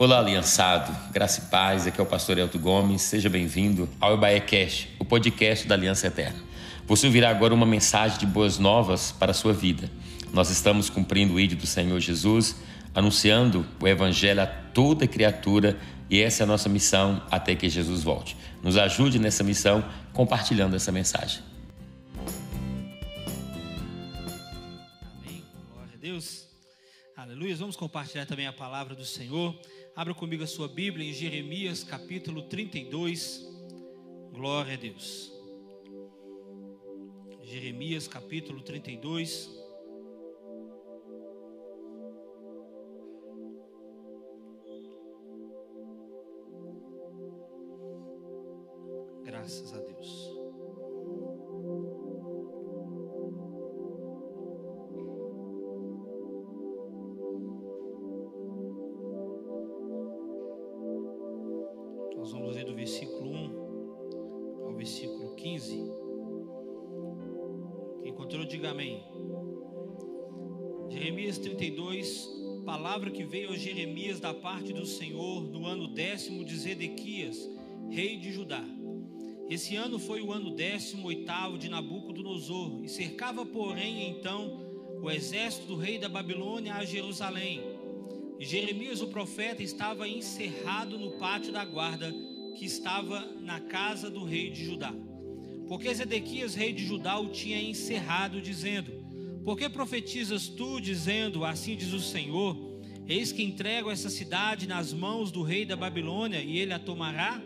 Olá, aliançado, graça e paz, aqui é o pastor Elton Gomes, seja bem-vindo ao Cash, o podcast da Aliança Eterna. Você ouvirá agora uma mensagem de boas novas para a sua vida. Nós estamos cumprindo o ídolo do Senhor Jesus, anunciando o Evangelho a toda criatura e essa é a nossa missão até que Jesus volte. Nos ajude nessa missão compartilhando essa mensagem. Amém. Glória a Deus. Aleluia. Vamos compartilhar também a palavra do Senhor. Abra comigo a sua Bíblia em Jeremias capítulo 32. Glória a Deus. Jeremias capítulo 32. Graças a Deus. Da parte do Senhor no ano décimo de Zedequias, rei de Judá. Esse ano foi o ano décimo oitavo de Nabucodonosor, e cercava, porém, então o exército do rei da Babilônia a Jerusalém. E Jeremias, o profeta, estava encerrado no pátio da guarda que estava na casa do rei de Judá. Porque Zedequias, rei de Judá, o tinha encerrado, dizendo: Por que profetizas tu, dizendo: Assim diz o Senhor: Eis que entrego essa cidade nas mãos do rei da Babilônia, e ele a tomará?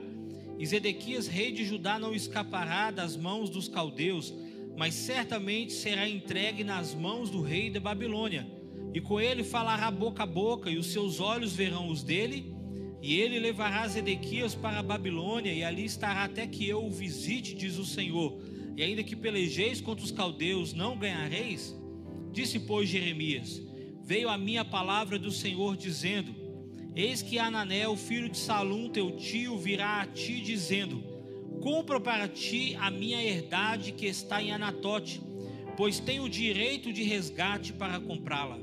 E Zedequias, rei de Judá, não escapará das mãos dos caldeus, mas certamente será entregue nas mãos do rei da Babilônia. E com ele falará boca a boca, e os seus olhos verão os dele. E ele levará Zedequias para a Babilônia, e ali estará até que eu o visite, diz o Senhor. E ainda que pelejeis contra os caldeus, não ganhareis? Disse, pois, Jeremias: Veio a minha palavra do Senhor, dizendo: Eis que Ananel, filho de Salum, teu tio, virá a ti, dizendo: Compra para ti a minha herdade que está em Anatote, pois tenho direito de resgate para comprá-la.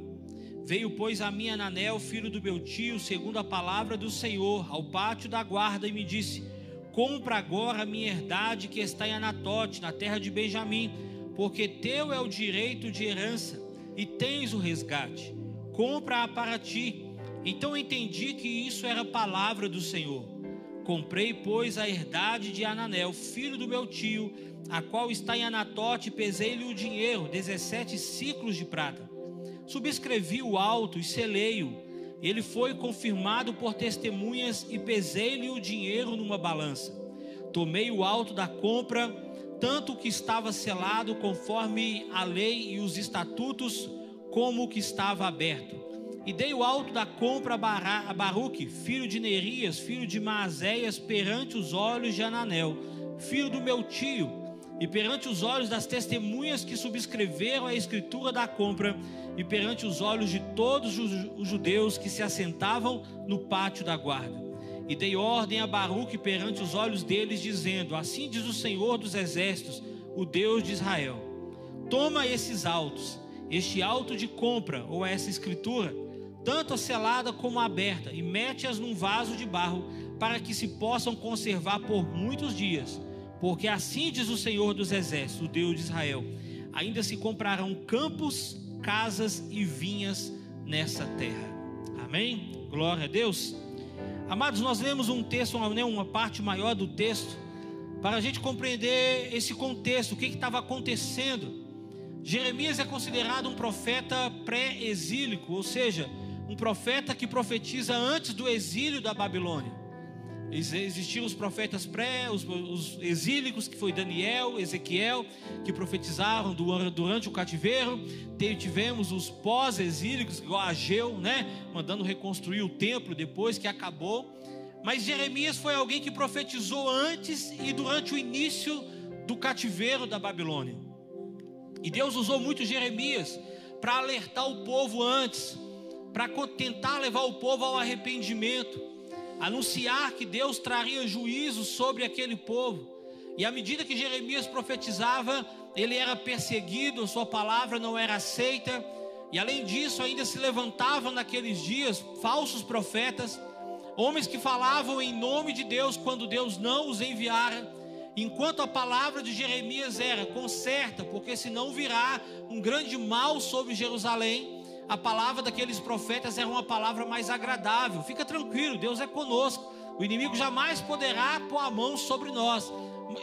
Veio, pois, a minha Ananel, filho do meu tio, segundo a palavra do Senhor, ao pátio da guarda e me disse: Compra agora a minha herdade que está em Anatote, na terra de Benjamim, porque teu é o direito de herança e tens o resgate. Compra-a para ti. Então entendi que isso era palavra do Senhor. Comprei, pois, a herdade de Ananel, filho do meu tio, a qual está em Anatote, e pesei-lhe o dinheiro, 17 ciclos de prata. Subscrevi o alto e selei-o. Ele foi confirmado por testemunhas e pesei-lhe o dinheiro numa balança. Tomei o alto da compra, tanto o que estava selado conforme a lei e os estatutos, como o que estava aberto. E dei o alto da compra a Baruque, filho de Nerias, filho de Maazéias, perante os olhos de Ananel, filho do meu tio, e perante os olhos das testemunhas que subscreveram a escritura da compra, e perante os olhos de todos os judeus que se assentavam no pátio da guarda. E dei ordem a Baruque perante os olhos deles, dizendo: Assim diz o Senhor dos exércitos, o Deus de Israel: Toma esses autos, este auto de compra, ou essa escritura, tanto a selada como a aberta, e mete-as num vaso de barro, para que se possam conservar por muitos dias. Porque assim diz o Senhor dos Exércitos, o Deus de Israel: ainda se comprarão campos, casas e vinhas nessa terra. Amém? Glória a Deus. Amados, nós lemos um texto, uma, uma parte maior do texto, para a gente compreender esse contexto, o que estava acontecendo. Jeremias é considerado um profeta pré-exílico, ou seja, um profeta que profetiza antes do exílio da Babilônia. Existiam os profetas pré, os, os exílicos, que foi Daniel, Ezequiel, que profetizaram durante o cativeiro. Tivemos os pós-exílicos, igual Ageu, né? Mandando reconstruir o templo depois que acabou. Mas Jeremias foi alguém que profetizou antes e durante o início do cativeiro da Babilônia. E Deus usou muito Jeremias para alertar o povo antes para tentar levar o povo ao arrependimento, anunciar que Deus traria juízo sobre aquele povo. E à medida que Jeremias profetizava, ele era perseguido, sua palavra não era aceita, e além disso, ainda se levantavam naqueles dias falsos profetas homens que falavam em nome de Deus quando Deus não os enviara. Enquanto a palavra de Jeremias era conserta, porque senão virá um grande mal sobre Jerusalém, a palavra daqueles profetas era uma palavra mais agradável. Fica tranquilo, Deus é conosco. O inimigo jamais poderá pôr a mão sobre nós.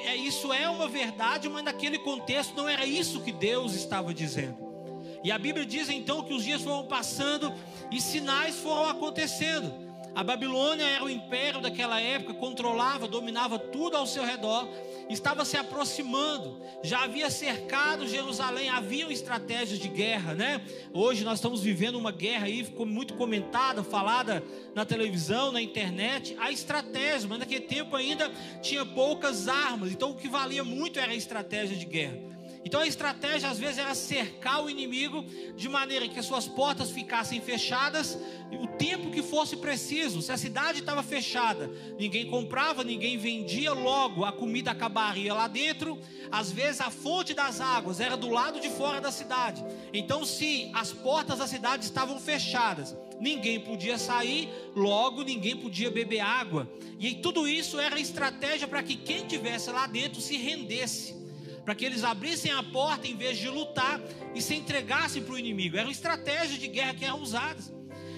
É, isso é uma verdade, mas naquele contexto não era isso que Deus estava dizendo. E a Bíblia diz então que os dias foram passando e sinais foram acontecendo. A Babilônia era o império daquela época, controlava, dominava tudo ao seu redor, estava se aproximando, já havia cercado Jerusalém, haviam estratégias de guerra, né? Hoje nós estamos vivendo uma guerra aí, ficou muito comentada, falada na televisão, na internet, a estratégia, mas naquele tempo ainda tinha poucas armas, então o que valia muito era a estratégia de guerra. Então a estratégia às vezes era cercar o inimigo de maneira que as suas portas ficassem fechadas o tempo que fosse preciso. Se a cidade estava fechada, ninguém comprava, ninguém vendia, logo a comida acabaria lá dentro. Às vezes a fonte das águas era do lado de fora da cidade. Então, se as portas da cidade estavam fechadas, ninguém podia sair, logo ninguém podia beber água. E tudo isso era estratégia para que quem tivesse lá dentro se rendesse para que eles abrissem a porta em vez de lutar e se entregassem para o inimigo. Eram estratégias de guerra que eram usadas.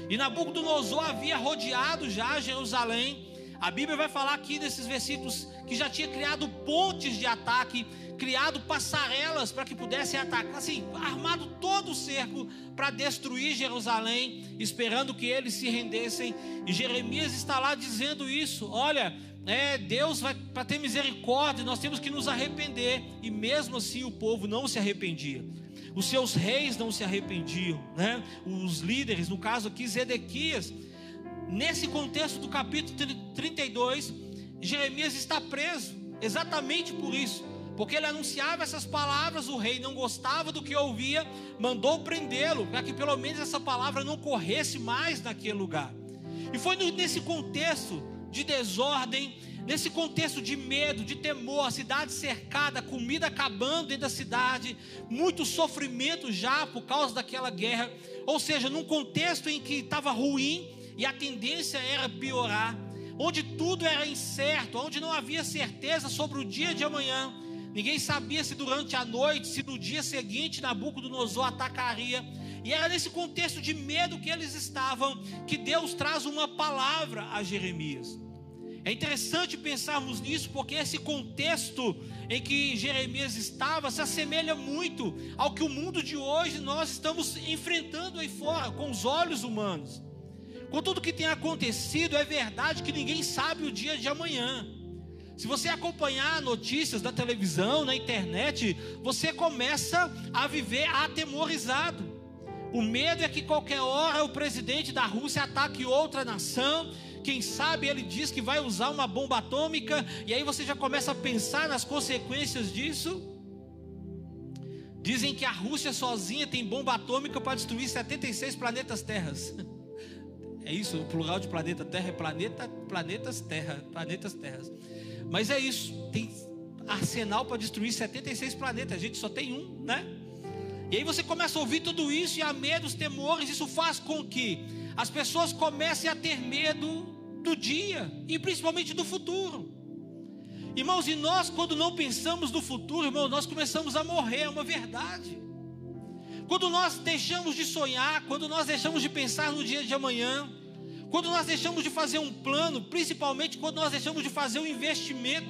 E Nabucodonosor havia rodeado já Jerusalém. A Bíblia vai falar aqui nesses versículos que já tinha criado pontes de ataque, criado passarelas para que pudessem atacar, assim, armado todo o cerco para destruir Jerusalém, esperando que eles se rendessem. E Jeremias está lá dizendo isso: olha, é, Deus vai para ter misericórdia, nós temos que nos arrepender. E mesmo assim o povo não se arrependia. Os seus reis não se arrependiam, né? Os líderes, no caso aqui Zedequias, nesse contexto do capítulo 32, Jeremias está preso, exatamente por isso, porque ele anunciava essas palavras, o rei não gostava do que ouvia, mandou prendê-lo, para que pelo menos essa palavra não corresse mais naquele lugar. E foi nesse contexto de desordem, nesse contexto de medo, de temor, a cidade cercada, comida acabando dentro da cidade, muito sofrimento já por causa daquela guerra, ou seja, num contexto em que estava ruim e a tendência era piorar, onde tudo era incerto, onde não havia certeza sobre o dia de amanhã. Ninguém sabia se durante a noite, se no dia seguinte Nabucodonosor atacaria. E era nesse contexto de medo que eles estavam que Deus traz uma palavra a Jeremias. É interessante pensarmos nisso, porque esse contexto em que Jeremias estava se assemelha muito ao que o mundo de hoje nós estamos enfrentando aí fora, com os olhos humanos. Com tudo que tem acontecido, é verdade que ninguém sabe o dia de amanhã. Se você acompanhar notícias da televisão, na internet, você começa a viver atemorizado. O medo é que qualquer hora o presidente da Rússia ataque outra nação. Quem sabe ele diz que vai usar uma bomba atômica, e aí você já começa a pensar nas consequências disso. Dizem que a Rússia sozinha tem bomba atômica para destruir 76 planetas terras. É isso, o plural de planeta Terra é planeta, planetas Terra, planetas Terras. Mas é isso, tem arsenal para destruir 76 planetas, a gente só tem um, né? E aí você começa a ouvir tudo isso e a medos, temores, isso faz com que as pessoas comecem a ter medo do dia e principalmente do futuro. Irmãos, e nós quando não pensamos no futuro, irmãos, nós começamos a morrer, é uma verdade. Quando nós deixamos de sonhar, quando nós deixamos de pensar no dia de amanhã, quando nós deixamos de fazer um plano, principalmente quando nós deixamos de fazer um investimento.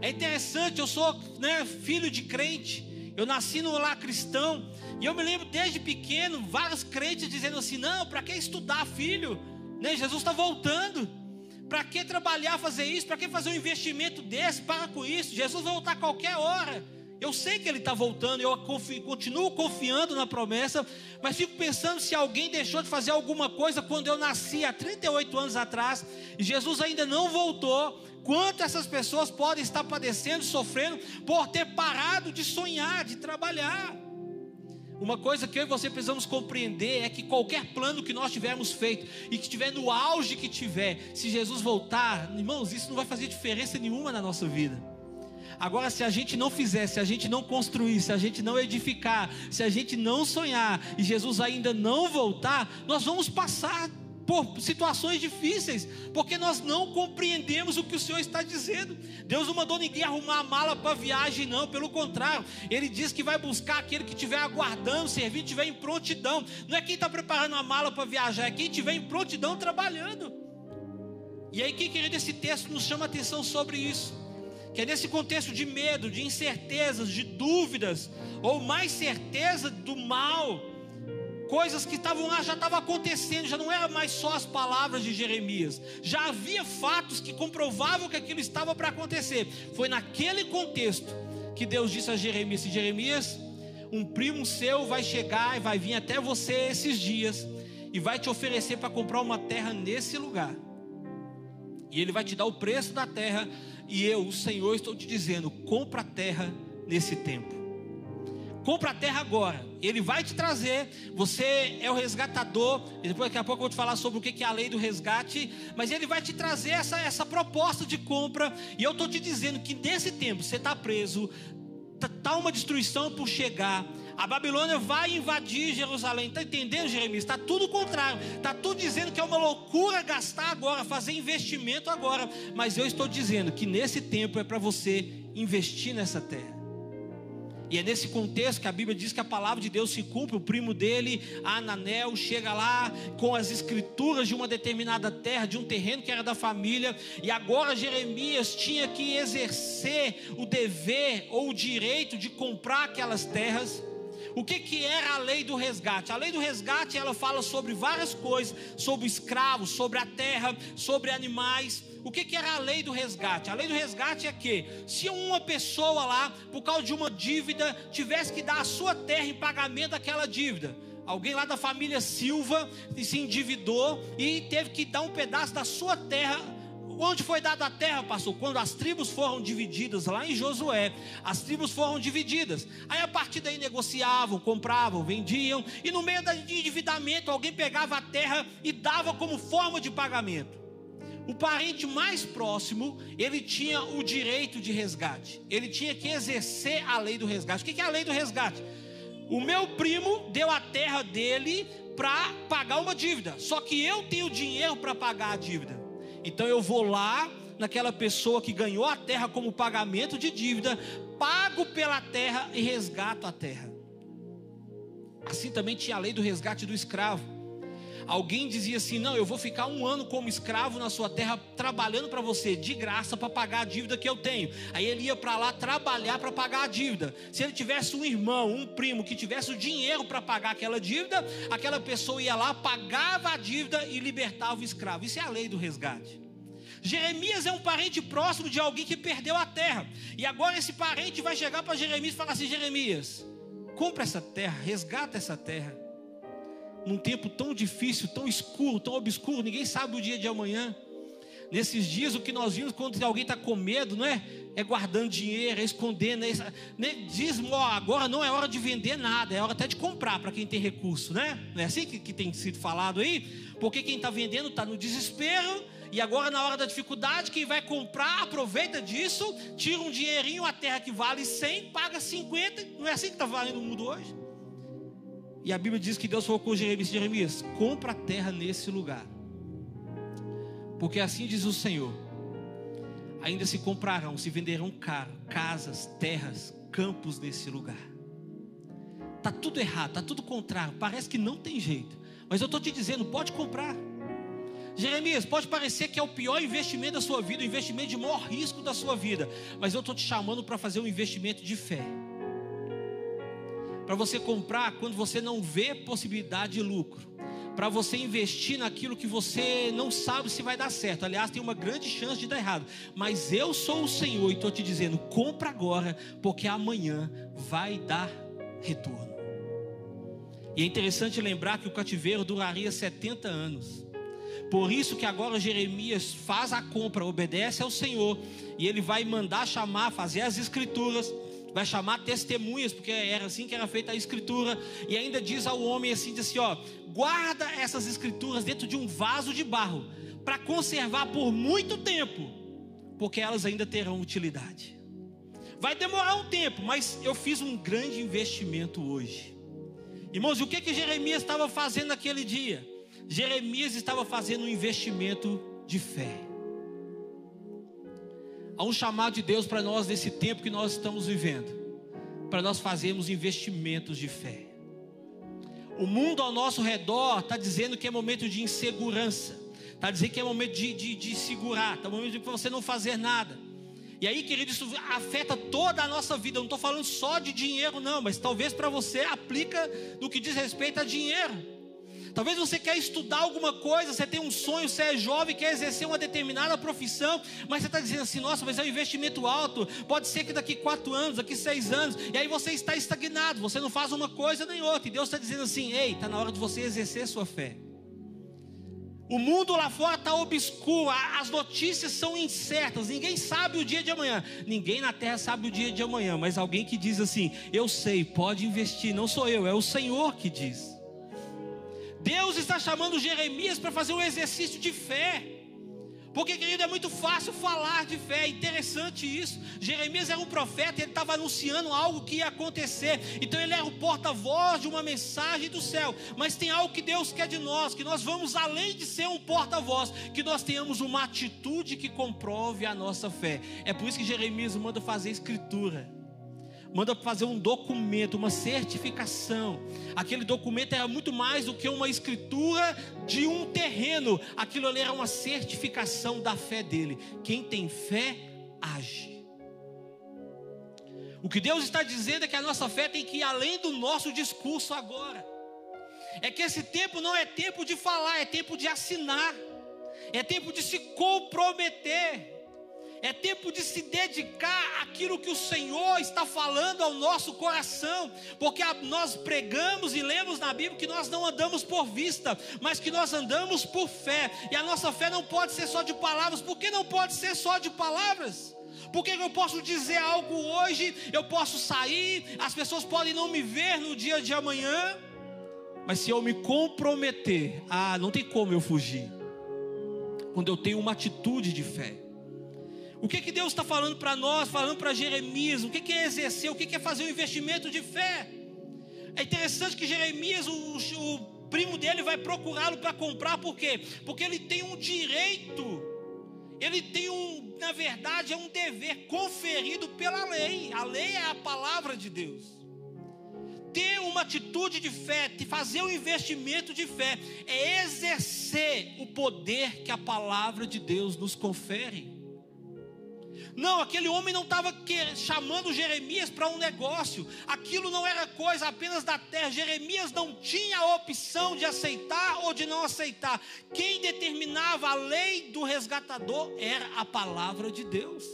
É interessante, eu sou né, filho de crente, eu nasci no lar cristão. E eu me lembro desde pequeno, vários crentes dizendo assim: não, para que estudar, filho? Né? Jesus está voltando. Para que trabalhar, fazer isso? Para que fazer um investimento desse? Para com isso. Jesus vai voltar a qualquer hora. Eu sei que ele está voltando, eu continuo confiando na promessa, mas fico pensando se alguém deixou de fazer alguma coisa quando eu nasci há 38 anos atrás e Jesus ainda não voltou. Quanto essas pessoas podem estar padecendo, sofrendo por ter parado de sonhar, de trabalhar? Uma coisa que eu e você precisamos compreender é que qualquer plano que nós tivermos feito e que estiver no auge que tiver, se Jesus voltar, irmãos, isso não vai fazer diferença nenhuma na nossa vida. Agora, se a gente não fizer, se a gente não construir, se a gente não edificar, se a gente não sonhar e Jesus ainda não voltar, nós vamos passar por situações difíceis, porque nós não compreendemos o que o Senhor está dizendo. Deus não mandou ninguém arrumar a mala para viagem, não, pelo contrário, Ele diz que vai buscar aquele que estiver aguardando, servindo, estiver em prontidão. Não é quem está preparando a mala para viajar, é quem estiver em prontidão trabalhando. E aí, que querido, esse texto nos chama atenção sobre isso. Que é nesse contexto de medo, de incertezas, de dúvidas, ou mais certeza do mal, coisas que estavam lá já estavam acontecendo, já não era mais só as palavras de Jeremias, já havia fatos que comprovavam que aquilo estava para acontecer. Foi naquele contexto que Deus disse a Jeremias: Jeremias, um primo seu vai chegar e vai vir até você esses dias e vai te oferecer para comprar uma terra nesse lugar. E ele vai te dar o preço da terra, e eu, o Senhor, estou te dizendo: compra a terra nesse tempo. Compra a terra agora. Ele vai te trazer. Você é o resgatador. Depois, daqui a pouco, eu vou te falar sobre o que é a lei do resgate. Mas ele vai te trazer essa, essa proposta de compra. E eu estou te dizendo que nesse tempo você está preso. Está tá uma destruição por chegar. A Babilônia vai invadir Jerusalém. Está entendendo, Jeremias? Está tudo contrário. Está tudo dizendo que é uma loucura gastar agora, fazer investimento agora. Mas eu estou dizendo que nesse tempo é para você investir nessa terra. E é nesse contexto que a Bíblia diz que a palavra de Deus se cumpre. O primo dele, Ananel, chega lá com as escrituras de uma determinada terra, de um terreno que era da família. E agora Jeremias tinha que exercer o dever ou o direito de comprar aquelas terras. O que, que era a lei do resgate? A lei do resgate ela fala sobre várias coisas: sobre escravos, sobre a terra, sobre animais. O que, que era a lei do resgate? A lei do resgate é que, se uma pessoa lá, por causa de uma dívida, tivesse que dar a sua terra em pagamento daquela dívida, alguém lá da família Silva se endividou e teve que dar um pedaço da sua terra Onde foi dada a terra, pastor? Quando as tribos foram divididas, lá em Josué, as tribos foram divididas. Aí a partir daí negociavam, compravam, vendiam, e no meio do endividamento, alguém pegava a terra e dava como forma de pagamento o parente mais próximo, ele tinha o direito de resgate. Ele tinha que exercer a lei do resgate. O que é a lei do resgate? O meu primo deu a terra dele para pagar uma dívida. Só que eu tenho dinheiro para pagar a dívida. Então eu vou lá naquela pessoa que ganhou a terra como pagamento de dívida, pago pela terra e resgato a terra. Assim também tinha a lei do resgate do escravo. Alguém dizia assim: Não, eu vou ficar um ano como escravo na sua terra, trabalhando para você, de graça, para pagar a dívida que eu tenho. Aí ele ia para lá trabalhar para pagar a dívida. Se ele tivesse um irmão, um primo que tivesse o dinheiro para pagar aquela dívida, aquela pessoa ia lá, pagava a dívida e libertava o escravo. Isso é a lei do resgate. Jeremias é um parente próximo de alguém que perdeu a terra. E agora esse parente vai chegar para Jeremias e falar assim: Jeremias, compra essa terra, resgata essa terra num tempo tão difícil, tão escuro, tão obscuro, ninguém sabe o dia de amanhã. Nesses dias, o que nós vimos quando alguém está com medo, não é? É guardando dinheiro, é escondendo, é, né? diz, ó, agora não é hora de vender nada, é hora até de comprar para quem tem recurso, né? Não é assim que, que tem sido falado aí? Porque quem está vendendo está no desespero, e agora na hora da dificuldade, quem vai comprar, aproveita disso, tira um dinheirinho, a terra que vale 100, paga 50, não é assim que está valendo o mundo hoje? E a Bíblia diz que Deus falou com Jeremias: Jeremias, compra a terra nesse lugar. Porque assim diz o Senhor: ainda se comprarão, se venderão caro, casas, terras, campos nesse lugar. Está tudo errado, está tudo contrário, parece que não tem jeito. Mas eu estou te dizendo, pode comprar. Jeremias, pode parecer que é o pior investimento da sua vida, o investimento de maior risco da sua vida. Mas eu estou te chamando para fazer um investimento de fé para você comprar quando você não vê possibilidade de lucro, para você investir naquilo que você não sabe se vai dar certo. Aliás, tem uma grande chance de dar errado. Mas eu sou o Senhor e estou te dizendo: compra agora, porque amanhã vai dar retorno. E é interessante lembrar que o cativeiro duraria 70 anos. Por isso que agora Jeremias faz a compra, obedece ao Senhor, e ele vai mandar chamar, fazer as escrituras vai chamar testemunhas, porque era assim que era feita a escritura, e ainda diz ao homem assim, diz assim, ó, guarda essas escrituras dentro de um vaso de barro, para conservar por muito tempo, porque elas ainda terão utilidade. Vai demorar um tempo, mas eu fiz um grande investimento hoje. Irmãos, e o que que Jeremias estava fazendo naquele dia? Jeremias estava fazendo um investimento de fé. Há um chamado de Deus para nós nesse tempo que nós estamos vivendo, para nós fazermos investimentos de fé. O mundo ao nosso redor está dizendo que é momento de insegurança, está dizendo que é momento de, de, de segurar, está momento de você não fazer nada. E aí, querido, isso afeta toda a nossa vida. Eu não estou falando só de dinheiro, não, mas talvez para você aplica no que diz respeito a dinheiro. Talvez você quer estudar alguma coisa, você tem um sonho, você é jovem, quer exercer uma determinada profissão, mas você está dizendo assim, nossa, mas é um investimento alto. Pode ser que daqui quatro anos, daqui seis anos, e aí você está estagnado, você não faz uma coisa nem outra. E Deus está dizendo assim, ei, está na hora de você exercer sua fé. O mundo lá fora está obscuro, as notícias são incertas, ninguém sabe o dia de amanhã. Ninguém na terra sabe o dia de amanhã, mas alguém que diz assim: Eu sei, pode investir, não sou eu, é o Senhor que diz. Deus está chamando Jeremias para fazer um exercício de fé. Porque, querido, é muito fácil falar de fé, é interessante isso. Jeremias era um profeta, ele estava anunciando algo que ia acontecer, então ele era o porta-voz de uma mensagem do céu. Mas tem algo que Deus quer de nós, que nós vamos além de ser um porta-voz, que nós tenhamos uma atitude que comprove a nossa fé. É por isso que Jeremias manda fazer escritura manda fazer um documento, uma certificação. Aquele documento era muito mais do que uma escritura de um terreno, aquilo ali era uma certificação da fé dele. Quem tem fé, age. O que Deus está dizendo é que a nossa fé tem que ir além do nosso discurso agora. É que esse tempo não é tempo de falar, é tempo de assinar, é tempo de se comprometer. É tempo de se dedicar àquilo que o Senhor está falando ao nosso coração, porque nós pregamos e lemos na Bíblia que nós não andamos por vista, mas que nós andamos por fé, e a nossa fé não pode ser só de palavras, por que não pode ser só de palavras? Porque eu posso dizer algo hoje, eu posso sair, as pessoas podem não me ver no dia de amanhã, mas se eu me comprometer, ah, não tem como eu fugir. Quando eu tenho uma atitude de fé. O que, que Deus está falando para nós, falando para Jeremias? O que, que é exercer? O que, que é fazer um investimento de fé? É interessante que Jeremias, o, o primo dele, vai procurá-lo para comprar, por quê? Porque ele tem um direito, ele tem um, na verdade, é um dever conferido pela lei. A lei é a palavra de Deus. Ter uma atitude de fé, fazer um investimento de fé, é exercer o poder que a palavra de Deus nos confere. Não, aquele homem não estava chamando Jeremias para um negócio. Aquilo não era coisa apenas da terra. Jeremias não tinha a opção de aceitar ou de não aceitar. Quem determinava a lei do resgatador era a palavra de Deus.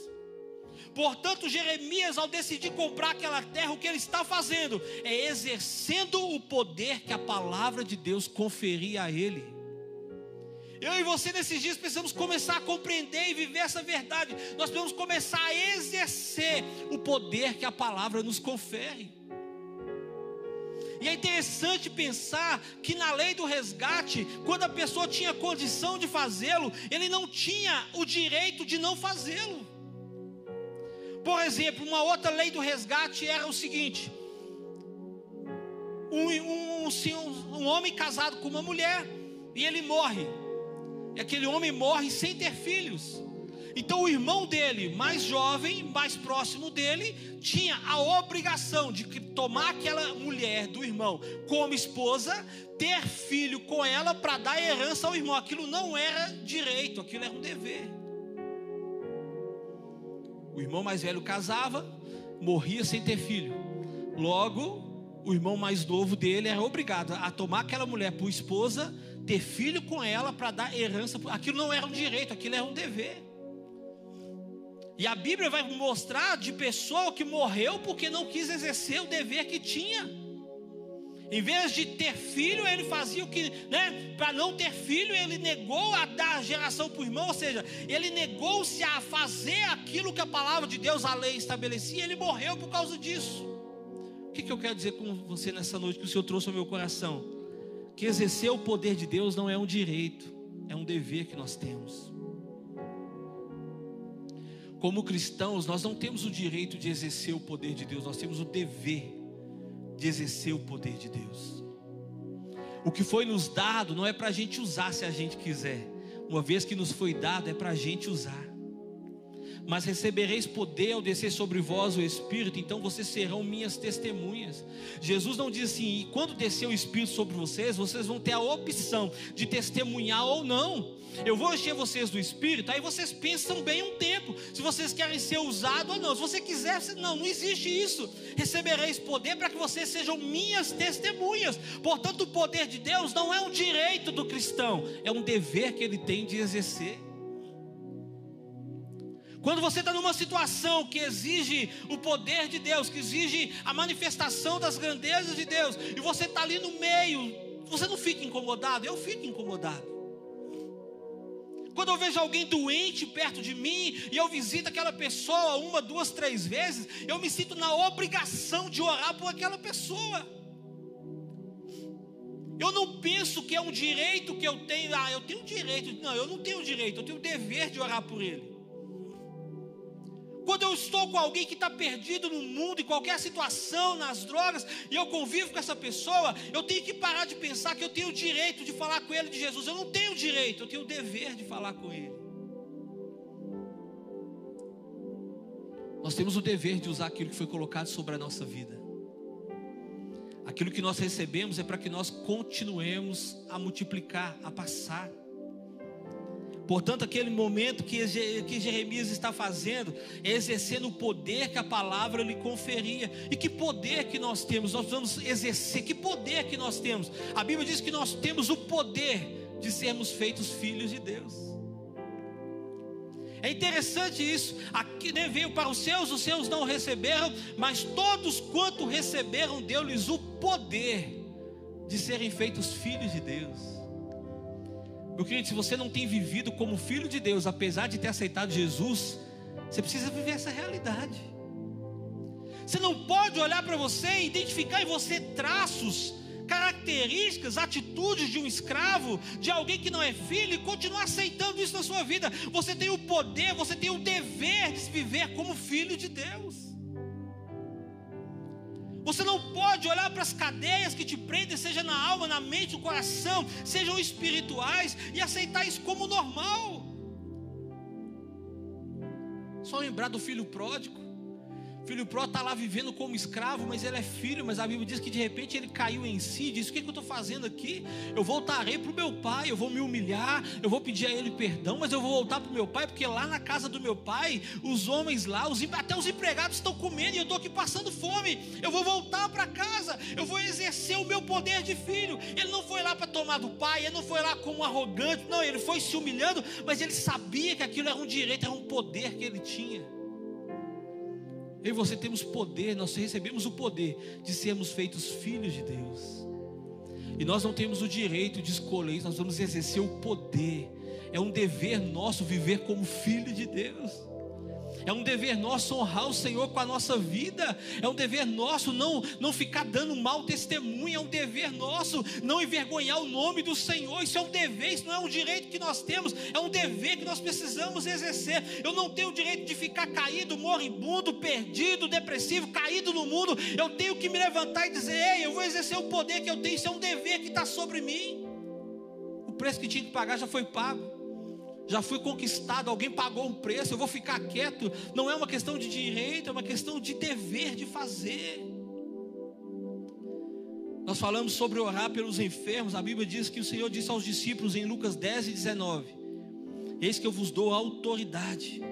Portanto, Jeremias, ao decidir comprar aquela terra, o que ele está fazendo é exercendo o poder que a palavra de Deus conferia a ele. Eu e você nesses dias precisamos começar a compreender e viver essa verdade. Nós precisamos começar a exercer o poder que a palavra nos confere. E é interessante pensar que na lei do resgate, quando a pessoa tinha condição de fazê-lo, ele não tinha o direito de não fazê-lo. Por exemplo, uma outra lei do resgate era o seguinte: um, um, um, um homem casado com uma mulher e ele morre e aquele homem morre sem ter filhos. Então o irmão dele, mais jovem, mais próximo dele, tinha a obrigação de tomar aquela mulher do irmão como esposa, ter filho com ela para dar herança ao irmão. Aquilo não era direito, aquilo era um dever. O irmão mais velho casava, morria sem ter filho. Logo, o irmão mais novo dele era obrigado a tomar aquela mulher por esposa ter filho com ela para dar herança. Aquilo não era um direito, aquilo era um dever. E a Bíblia vai mostrar de pessoa que morreu porque não quis exercer o dever que tinha. Em vez de ter filho, ele fazia o que, né? Para não ter filho, ele negou a dar geração para o irmão, ou seja, ele negou-se a fazer aquilo que a palavra de Deus, a lei estabelecia, ele morreu por causa disso. O que, que eu quero dizer com você nessa noite que o Senhor trouxe ao meu coração? Que exercer o poder de Deus não é um direito, é um dever que nós temos. Como cristãos, nós não temos o direito de exercer o poder de Deus, nós temos o dever de exercer o poder de Deus. O que foi nos dado não é para a gente usar se a gente quiser, uma vez que nos foi dado, é para a gente usar. Mas recebereis poder ao descer sobre vós o Espírito, então vocês serão minhas testemunhas. Jesus não diz assim: e quando descer o Espírito sobre vocês, vocês vão ter a opção de testemunhar ou não. Eu vou encher vocês do Espírito, aí vocês pensam bem um tempo, se vocês querem ser usados ou não. Se você quiser, não, não existe isso. Recebereis poder para que vocês sejam minhas testemunhas. Portanto, o poder de Deus não é um direito do cristão, é um dever que ele tem de exercer. Quando você está numa situação que exige o poder de Deus, que exige a manifestação das grandezas de Deus, e você está ali no meio, você não fica incomodado? Eu fico incomodado. Quando eu vejo alguém doente perto de mim e eu visito aquela pessoa uma, duas, três vezes, eu me sinto na obrigação de orar por aquela pessoa. Eu não penso que é um direito que eu tenho, ah, eu tenho direito. Não, eu não tenho direito, eu tenho o dever de orar por ele. Quando eu estou com alguém que está perdido no mundo, em qualquer situação, nas drogas, e eu convivo com essa pessoa, eu tenho que parar de pensar que eu tenho o direito de falar com ele de Jesus. Eu não tenho direito, eu tenho o dever de falar com ele. Nós temos o dever de usar aquilo que foi colocado sobre a nossa vida. Aquilo que nós recebemos é para que nós continuemos a multiplicar, a passar. Portanto, aquele momento que, Jeremias está fazendo é exercendo o poder que a palavra lhe conferia. E que poder que nós temos? Nós vamos exercer. Que poder que nós temos? A Bíblia diz que nós temos o poder de sermos feitos filhos de Deus. É interessante isso. Aqui né, veio para os seus, os seus não receberam, mas todos quanto receberam, deu-lhes o poder de serem feitos filhos de Deus. Meu querido, se você não tem vivido como filho de Deus, apesar de ter aceitado Jesus, você precisa viver essa realidade. Você não pode olhar para você e identificar em você traços, características, atitudes de um escravo, de alguém que não é filho, e continuar aceitando isso na sua vida. Você tem o poder, você tem o dever de se viver como filho de Deus. Você não pode olhar para as cadeias que te prendem, seja na alma, na mente, no coração, sejam espirituais, e aceitar isso como normal. Só lembrar do filho pródigo. Filho Pró está lá vivendo como escravo, mas ele é filho. Mas a Bíblia diz que de repente ele caiu em si. Diz: O que, que eu estou fazendo aqui? Eu voltarei para o meu pai. Eu vou me humilhar. Eu vou pedir a ele perdão. Mas eu vou voltar para o meu pai, porque lá na casa do meu pai, os homens lá, os, até os empregados estão comendo. E eu estou aqui passando fome. Eu vou voltar para casa. Eu vou exercer o meu poder de filho. Ele não foi lá para tomar do pai. Ele não foi lá como arrogante. Não, ele foi se humilhando. Mas ele sabia que aquilo era um direito, era um poder que ele tinha. Eu e você temos poder, nós recebemos o poder de sermos feitos filhos de Deus. E nós não temos o direito de escolher, nós vamos exercer o poder. É um dever nosso viver como filho de Deus. É um dever nosso honrar o Senhor com a nossa vida. É um dever nosso não, não ficar dando mal testemunho. É um dever nosso não envergonhar o nome do Senhor. Isso é um dever, isso não é um direito que nós temos. É um dever que nós precisamos exercer. Eu não tenho o direito de ficar caído, moribundo, perdido, depressivo, caído no mundo. Eu tenho que me levantar e dizer: Ei, eu vou exercer o poder que eu tenho. Isso é um dever que está sobre mim. O preço que tinha que pagar já foi pago já fui conquistado, alguém pagou um preço, eu vou ficar quieto. Não é uma questão de direito, é uma questão de dever de fazer. Nós falamos sobre orar pelos enfermos. A Bíblia diz que o Senhor disse aos discípulos em Lucas 10 e 19: Eis que eu vos dou autoridade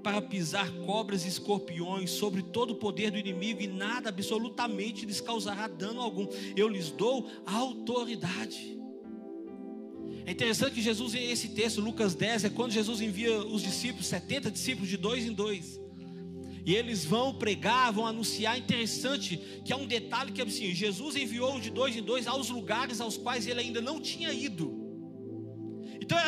para pisar cobras e escorpiões sobre todo o poder do inimigo e nada absolutamente lhes causará dano algum. Eu lhes dou autoridade. É interessante que Jesus, esse texto, Lucas 10, é quando Jesus envia os discípulos, 70 discípulos, de dois em dois. E eles vão pregar, vão anunciar. Interessante que há um detalhe que é assim: Jesus enviou de dois em dois aos lugares aos quais ele ainda não tinha ido.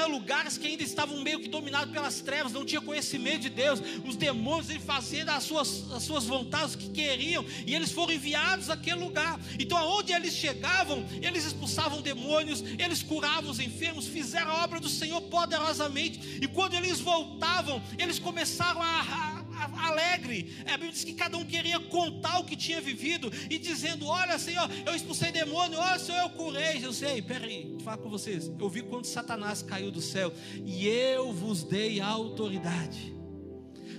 Lugares que ainda estavam meio que dominados pelas trevas, não tinha conhecimento de Deus. Os demônios ele fazendo as suas, as suas vontades que queriam, e eles foram enviados àquele lugar. Então, aonde eles chegavam, eles expulsavam demônios, eles curavam os enfermos, fizeram a obra do Senhor poderosamente. E quando eles voltavam, eles começaram a, alegre. A Bíblia diz que cada um queria contar o que tinha vivido e dizendo: Olha, Senhor, eu expulsei demônio, olha, Senhor, eu curei. Eu sei, peraí, vou falar com vocês. Eu vi quando Satanás caiu do céu e eu vos dei autoridade.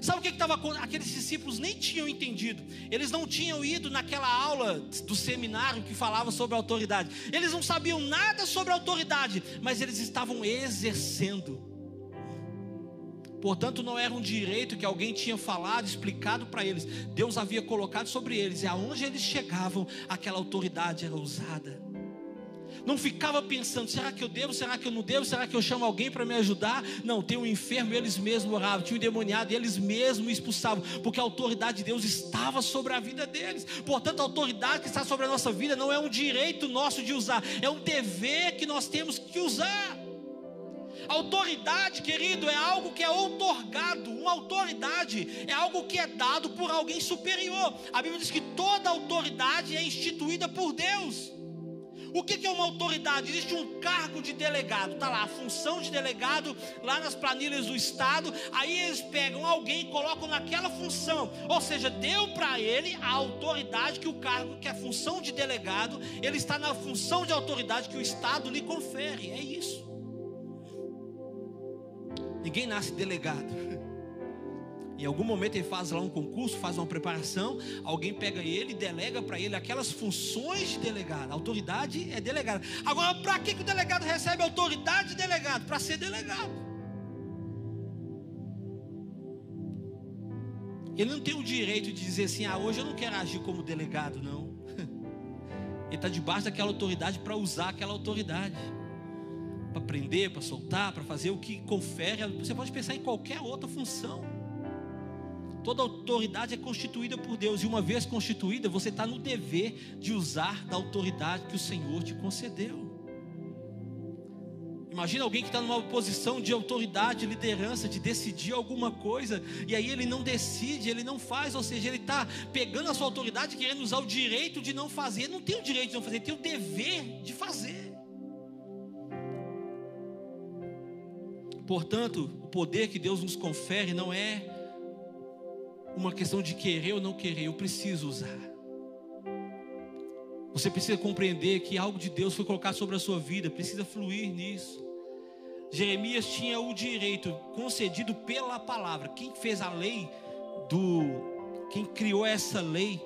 Sabe o que estava acontecendo? Aqueles discípulos nem tinham entendido. Eles não tinham ido naquela aula do seminário que falava sobre autoridade. Eles não sabiam nada sobre autoridade, mas eles estavam exercendo. Portanto, não era um direito que alguém tinha falado, explicado para eles. Deus havia colocado sobre eles, e aonde eles chegavam, aquela autoridade era usada. Não ficava pensando, será que eu devo, será que eu não devo, será que eu chamo alguém para me ajudar? Não, tem um enfermo, eles mesmos oravam, tinha um endemoniado, eles mesmos expulsavam, porque a autoridade de Deus estava sobre a vida deles. Portanto, a autoridade que está sobre a nossa vida não é um direito nosso de usar, é um dever que nós temos que usar. Autoridade, querido, é algo que é outorgado. Uma autoridade é algo que é dado por alguém superior. A Bíblia diz que toda autoridade é instituída por Deus. O que é uma autoridade? Existe um cargo de delegado, está lá, a função de delegado, lá nas planilhas do Estado. Aí eles pegam alguém e colocam naquela função, ou seja, deu para ele a autoridade que o cargo, que a função de delegado, ele está na função de autoridade que o Estado lhe confere. É isso. Ninguém nasce delegado. Em algum momento ele faz lá um concurso, faz uma preparação, alguém pega ele e delega para ele aquelas funções de delegado. A autoridade é delegada. Agora, para que, que o delegado recebe autoridade de delegado? Para ser delegado. Ele não tem o direito de dizer assim: ah, hoje eu não quero agir como delegado, não. Ele está debaixo daquela autoridade para usar aquela autoridade. Para prender, para soltar, para fazer o que confere. Você pode pensar em qualquer outra função. Toda autoridade é constituída por Deus, e uma vez constituída, você está no dever de usar da autoridade que o Senhor te concedeu. Imagina alguém que está numa posição de autoridade, liderança, de decidir alguma coisa, e aí ele não decide, ele não faz, ou seja, ele está pegando a sua autoridade, querendo usar o direito de não fazer. Ele não tem o direito de não fazer, ele tem o dever de fazer. Portanto, o poder que Deus nos confere não é uma questão de querer ou não querer, eu preciso usar. Você precisa compreender que algo de Deus foi colocado sobre a sua vida, precisa fluir nisso. Jeremias tinha o direito concedido pela palavra. Quem fez a lei do quem criou essa lei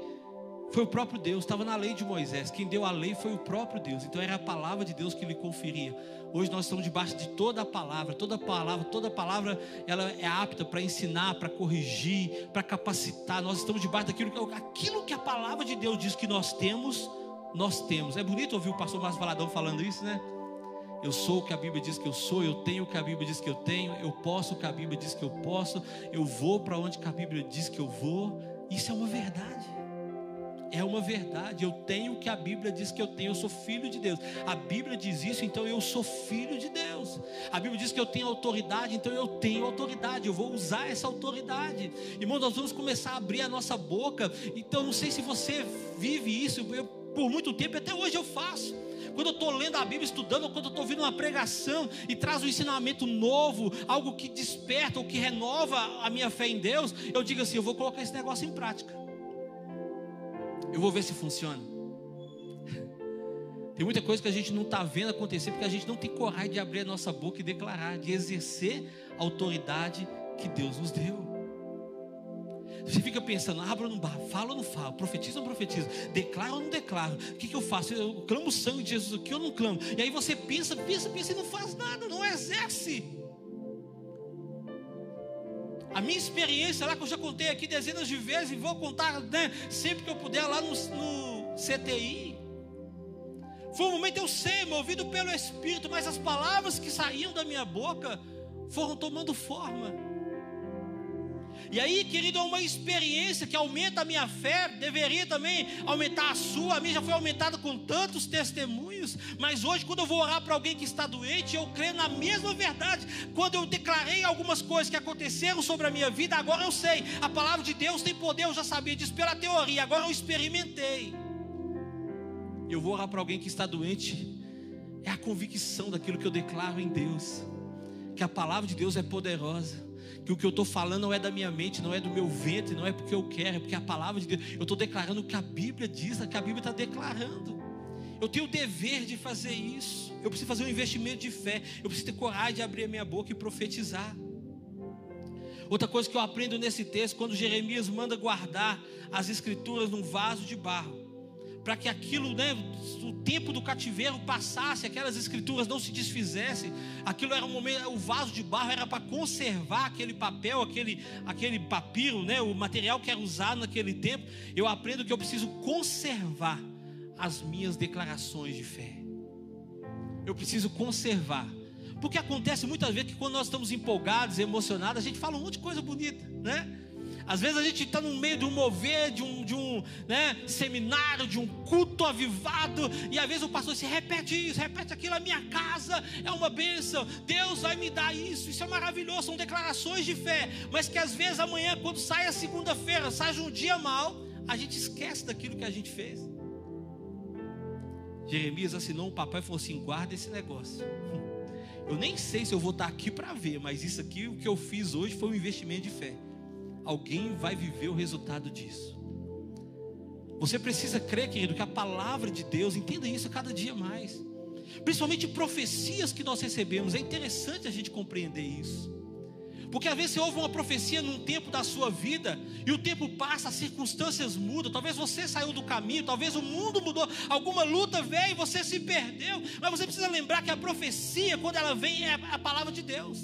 foi o próprio Deus, estava na lei de Moisés. Quem deu a lei foi o próprio Deus. Então era a palavra de Deus que lhe conferia. Hoje nós estamos debaixo de toda a palavra, toda a palavra, toda a palavra, ela é apta para ensinar, para corrigir, para capacitar. Nós estamos debaixo daquilo que aquilo que a palavra de Deus diz que nós temos, nós temos. É bonito ouvir o pastor Márcio Valadão falando isso, né? Eu sou o que a Bíblia diz que eu sou, eu tenho o que a Bíblia diz que eu tenho, eu posso o que a Bíblia diz que eu posso, eu vou para onde a Bíblia diz que eu vou. Isso é uma verdade é uma verdade. Eu tenho o que a Bíblia diz que eu tenho. Eu sou filho de Deus. A Bíblia diz isso, então eu sou filho de Deus. A Bíblia diz que eu tenho autoridade, então eu tenho autoridade. Eu vou usar essa autoridade. Irmão, nós vamos começar a abrir a nossa boca. Então, não sei se você vive isso. Eu, por muito tempo, até hoje eu faço quando eu estou lendo a Bíblia, estudando, ou quando eu estou ouvindo uma pregação e traz um ensinamento novo, algo que desperta ou que renova a minha fé em Deus, eu digo assim: eu vou colocar esse negócio em prática. Eu vou ver se funciona. Tem muita coisa que a gente não está vendo acontecer porque a gente não tem coragem de abrir a nossa boca e declarar, de exercer a autoridade que Deus nos deu. Você fica pensando, abra ou não fala ou não fala, profetiza ou não profetiza, declara ou não declara, o que, que eu faço? Eu clamo o sangue de Jesus aqui ou não clamo? E aí você pensa, pensa, pensa e não faz nada, não exerce. A minha experiência lá, que eu já contei aqui dezenas de vezes, e vou contar né, sempre que eu puder lá no, no CTI. Foi um momento, eu sei, movido pelo Espírito, mas as palavras que saíam da minha boca foram tomando forma. E aí, querido, é uma experiência que aumenta a minha fé, deveria também aumentar a sua. A minha já foi aumentada com tantos testemunhos, mas hoje, quando eu vou orar para alguém que está doente, eu creio na mesma verdade. Quando eu declarei algumas coisas que aconteceram sobre a minha vida, agora eu sei, a palavra de Deus tem poder, eu já sabia disso pela teoria, agora eu experimentei. Eu vou orar para alguém que está doente, é a convicção daquilo que eu declaro em Deus, que a palavra de Deus é poderosa que o que eu estou falando não é da minha mente, não é do meu ventre, não é porque eu quero, é porque a palavra de Deus, eu estou declarando o que a Bíblia diz, o que a Bíblia está declarando. Eu tenho o dever de fazer isso. Eu preciso fazer um investimento de fé. Eu preciso ter coragem de abrir a minha boca e profetizar. Outra coisa que eu aprendo nesse texto, quando Jeremias manda guardar as escrituras num vaso de barro, para que aquilo, né, o tempo do cativeiro passasse, aquelas escrituras não se desfizessem. Aquilo era um momento, o vaso de barro era para conservar aquele papel, aquele, aquele papiro, né, o material que era usado naquele tempo. Eu aprendo que eu preciso conservar as minhas declarações de fé. Eu preciso conservar. Porque acontece muitas vezes que quando nós estamos empolgados, emocionados, a gente fala um monte de coisa bonita, né? Às vezes a gente está no meio de um mover, de um, de um né, seminário, de um culto avivado, e às vezes o pastor se repete isso, repete aquilo, a minha casa é uma bênção, Deus vai me dar isso, isso é maravilhoso, são declarações de fé, mas que às vezes amanhã, quando sai a segunda-feira, sai um dia mal, a gente esquece daquilo que a gente fez. Jeremias assinou um papel e falou assim: guarda esse negócio. Eu nem sei se eu vou estar aqui para ver, mas isso aqui, o que eu fiz hoje foi um investimento de fé alguém vai viver o resultado disso. Você precisa crer, querido, que a palavra de Deus, entenda isso cada dia mais. Principalmente profecias que nós recebemos, é interessante a gente compreender isso. Porque às vezes você ouve uma profecia num tempo da sua vida e o tempo passa, as circunstâncias mudam. Talvez você saiu do caminho, talvez o mundo mudou, alguma luta veio e você se perdeu. Mas você precisa lembrar que a profecia, quando ela vem, é a palavra de Deus.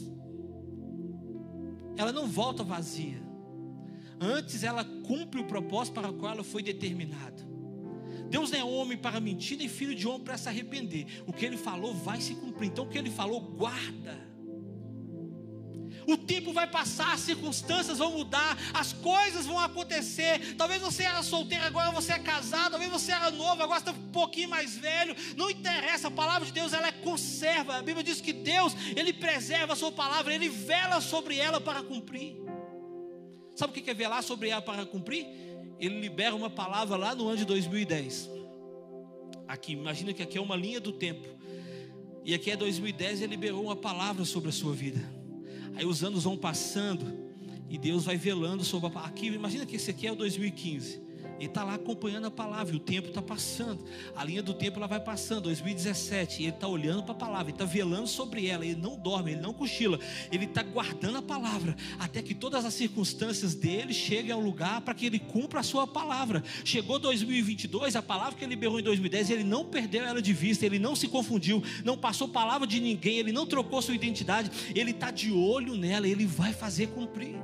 Ela não volta vazia. Antes ela cumpre o propósito para o qual ela foi determinada. Deus não é homem para mentir, nem filho de homem para se arrepender. O que ele falou vai se cumprir. Então o que ele falou, guarda. O tempo vai passar, as circunstâncias vão mudar, as coisas vão acontecer. Talvez você era solteiro, agora você é casado. Talvez você era novo, agora está um pouquinho mais velho. Não interessa, a palavra de Deus ela é conserva. A Bíblia diz que Deus, Ele preserva a sua palavra, Ele vela sobre ela para cumprir. Sabe o que é velar sobre ela para cumprir? Ele libera uma palavra lá no ano de 2010. Aqui, imagina que aqui é uma linha do tempo. E aqui é 2010 ele liberou uma palavra sobre a sua vida. Aí os anos vão passando e Deus vai velando sobre a palavra. Aqui, imagina que esse aqui é o 2015. Ele está lá acompanhando a palavra, e o tempo está passando, a linha do tempo ela vai passando, 2017, e ele está olhando para a palavra, ele está velando sobre ela, ele não dorme, ele não cochila, ele está guardando a palavra, até que todas as circunstâncias dele cheguem ao lugar para que ele cumpra a sua palavra. Chegou 2022, a palavra que ele liberou em 2010, ele não perdeu ela de vista, ele não se confundiu, não passou palavra de ninguém, ele não trocou sua identidade, ele está de olho nela, ele vai fazer cumprir.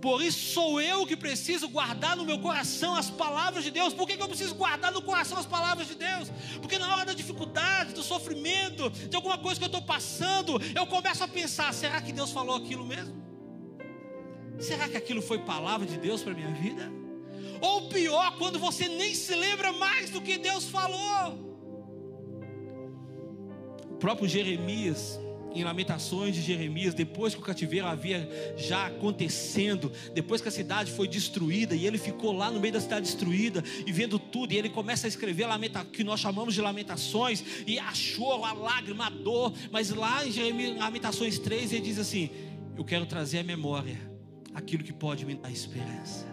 Por isso sou eu que preciso guardar no meu coração as palavras de Deus. Por que, que eu preciso guardar no coração as palavras de Deus? Porque na hora da dificuldade, do sofrimento, de alguma coisa que eu estou passando, eu começo a pensar: será que Deus falou aquilo mesmo? Será que aquilo foi palavra de Deus para minha vida? Ou pior, quando você nem se lembra mais do que Deus falou. O próprio Jeremias, em Lamentações de Jeremias, depois que o cativeiro havia já acontecendo, depois que a cidade foi destruída, e ele ficou lá no meio da cidade destruída, e vendo tudo, e ele começa a escrever lamenta, que nós chamamos de lamentações, e a a lágrima, a dor, mas lá em Jeremias, Lamentações 3, ele diz assim: Eu quero trazer à memória aquilo que pode me dar esperança.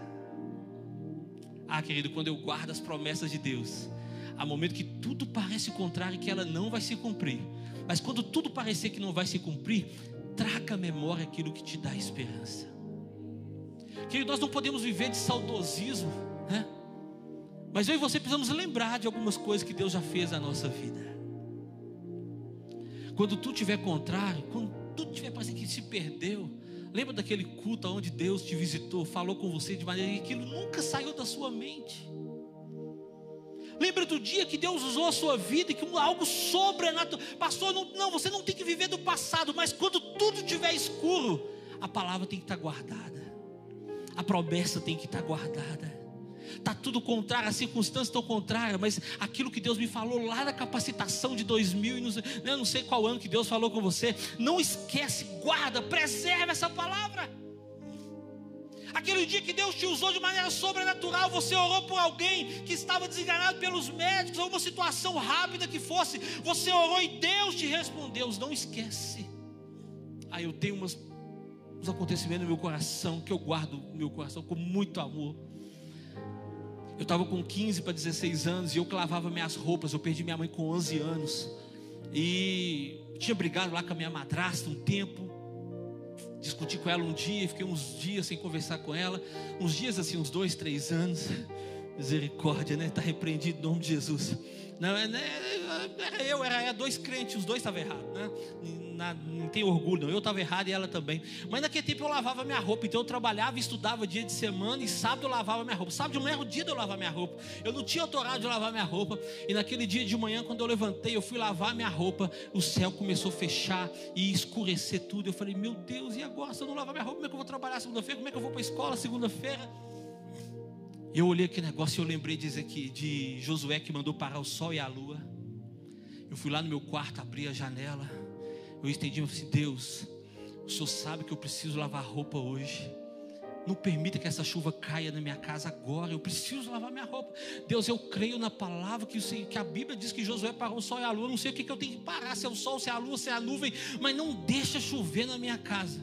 Ah, querido, quando eu guardo as promessas de Deus, há momento que tudo parece contrário, que ela não vai se cumprir mas quando tudo parecer que não vai se cumprir, traga à memória aquilo que te dá esperança. Querido, nós não podemos viver de saudosismo, né? Mas eu e você precisamos lembrar de algumas coisas que Deus já fez na nossa vida. Quando tudo estiver contrário, quando tudo estiver parecendo que se perdeu, lembra daquele culto onde Deus te visitou, falou com você de maneira que aquilo nunca saiu da sua mente. Lembra do dia que Deus usou a sua vida e que algo sobrenatural. Pastor, não, não, você não tem que viver do passado, mas quando tudo estiver escuro, a palavra tem que estar guardada. A promessa tem que estar guardada. Está tudo contrário, as circunstâncias estão contrárias, mas aquilo que Deus me falou lá na capacitação de 2000, não sei, né, não sei qual ano que Deus falou com você, não esquece, guarda, preserva essa palavra. Aquele dia que Deus te usou de maneira sobrenatural, você orou por alguém que estava desenganado pelos médicos, ou uma situação rápida que fosse, você orou e Deus te respondeu. Não esquece. Aí eu tenho umas, uns acontecimentos no meu coração que eu guardo no meu coração com muito amor. Eu estava com 15 para 16 anos e eu clavava minhas roupas. Eu perdi minha mãe com 11 anos. E tinha brigado lá com a minha madrasta um tempo. Discuti com ela um dia, fiquei uns dias sem conversar com ela. Uns dias assim, uns dois, três anos. Misericórdia, né? Está repreendido em nome de Jesus. Não, é, né, era eu, era dois crentes, os dois estavam errados, né? Na, não tem orgulho, não. Eu estava errado e ela também. Mas naquele tempo eu lavava minha roupa, então eu trabalhava estudava dia de semana e sábado eu lavava minha roupa. Sábado de manhã era o dia de eu lavar minha roupa. Eu não tinha autorado de lavar minha roupa. E naquele dia de manhã, quando eu levantei, eu fui lavar minha roupa, o céu começou a fechar e escurecer tudo. Eu falei, meu Deus, e agora? Se eu não lavar minha roupa, como é que eu vou trabalhar segunda-feira? Como é que eu vou para a escola segunda-feira? Eu olhei aquele negócio e eu lembrei de, aqui, de Josué que mandou parar o sol e a lua. Eu fui lá no meu quarto, abri a janela. Eu estendi e assim: Deus, o Senhor sabe que eu preciso lavar roupa hoje. Não permita que essa chuva caia na minha casa agora. Eu preciso lavar minha roupa. Deus, eu creio na palavra que, que a Bíblia diz que Josué parou o sol e a lua. Eu não sei o que, que eu tenho que parar: se é o sol, se é a lua, se é a nuvem. Mas não deixa chover na minha casa.